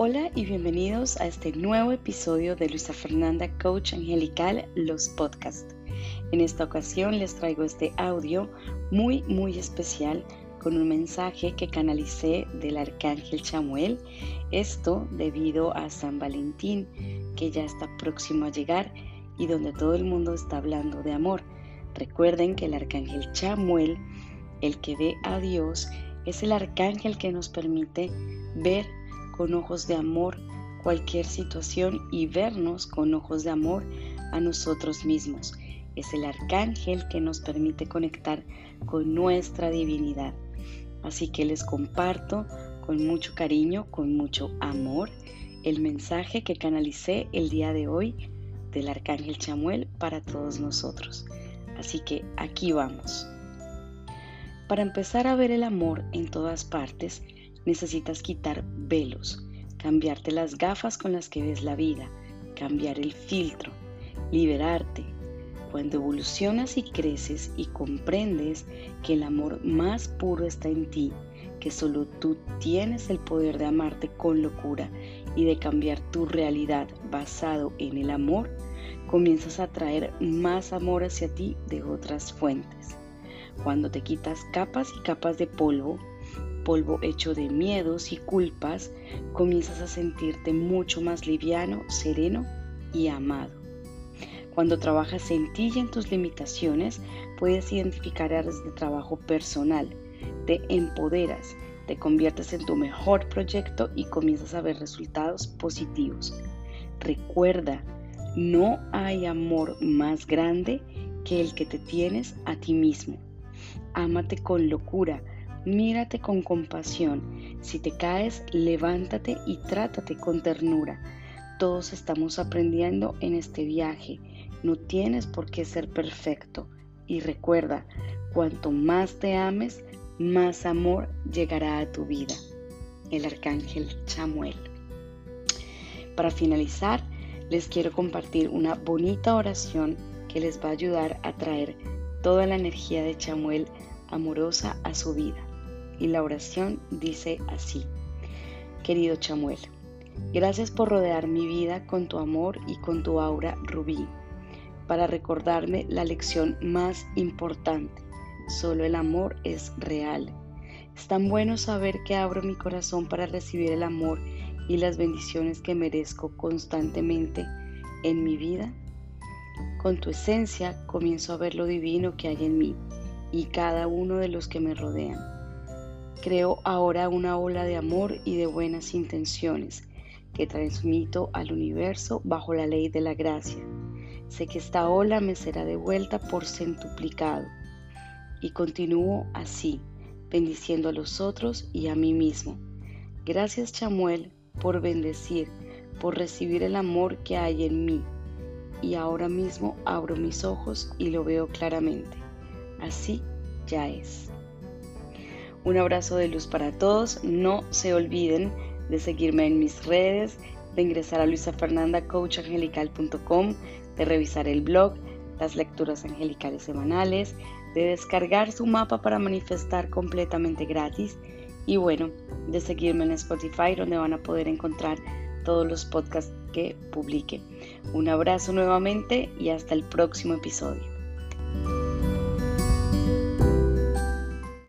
Hola y bienvenidos a este nuevo episodio de Luisa Fernanda Coach Angelical, los podcasts. En esta ocasión les traigo este audio muy muy especial con un mensaje que canalicé del arcángel Chamuel, esto debido a San Valentín que ya está próximo a llegar y donde todo el mundo está hablando de amor. Recuerden que el arcángel Chamuel, el que ve a Dios, es el arcángel que nos permite ver con ojos de amor cualquier situación y vernos con ojos de amor a nosotros mismos. Es el arcángel que nos permite conectar con nuestra divinidad. Así que les comparto con mucho cariño, con mucho amor, el mensaje que canalicé el día de hoy del arcángel Chamuel para todos nosotros. Así que aquí vamos. Para empezar a ver el amor en todas partes, necesitas quitar velos, cambiarte las gafas con las que ves la vida, cambiar el filtro, liberarte. Cuando evolucionas y creces y comprendes que el amor más puro está en ti, que solo tú tienes el poder de amarte con locura y de cambiar tu realidad basado en el amor, comienzas a traer más amor hacia ti de otras fuentes. Cuando te quitas capas y capas de polvo, polvo hecho de miedos y culpas, comienzas a sentirte mucho más liviano, sereno y amado. Cuando trabajas en ti y en tus limitaciones, puedes identificar áreas de trabajo personal, te empoderas, te conviertes en tu mejor proyecto y comienzas a ver resultados positivos. Recuerda, no hay amor más grande que el que te tienes a ti mismo. Ámate con locura, Mírate con compasión. Si te caes, levántate y trátate con ternura. Todos estamos aprendiendo en este viaje. No tienes por qué ser perfecto. Y recuerda, cuanto más te ames, más amor llegará a tu vida. El arcángel Chamuel. Para finalizar, les quiero compartir una bonita oración que les va a ayudar a traer toda la energía de Chamuel amorosa a su vida y la oración dice así. Querido Chamuel, gracias por rodear mi vida con tu amor y con tu aura rubí, para recordarme la lección más importante. Solo el amor es real. Es tan bueno saber que abro mi corazón para recibir el amor y las bendiciones que merezco constantemente en mi vida. Con tu esencia comienzo a ver lo divino que hay en mí y cada uno de los que me rodean. Creo ahora una ola de amor y de buenas intenciones que transmito al universo bajo la ley de la gracia. Sé que esta ola me será devuelta por centuplicado. Y continúo así, bendiciendo a los otros y a mí mismo. Gracias Chamuel por bendecir, por recibir el amor que hay en mí. Y ahora mismo abro mis ojos y lo veo claramente. Así ya es. Un abrazo de luz para todos. No se olviden de seguirme en mis redes, de ingresar a luisafernandacoachangelical.com, de revisar el blog, las lecturas angelicales semanales, de descargar su mapa para manifestar completamente gratis y bueno, de seguirme en Spotify donde van a poder encontrar todos los podcasts que publique. Un abrazo nuevamente y hasta el próximo episodio.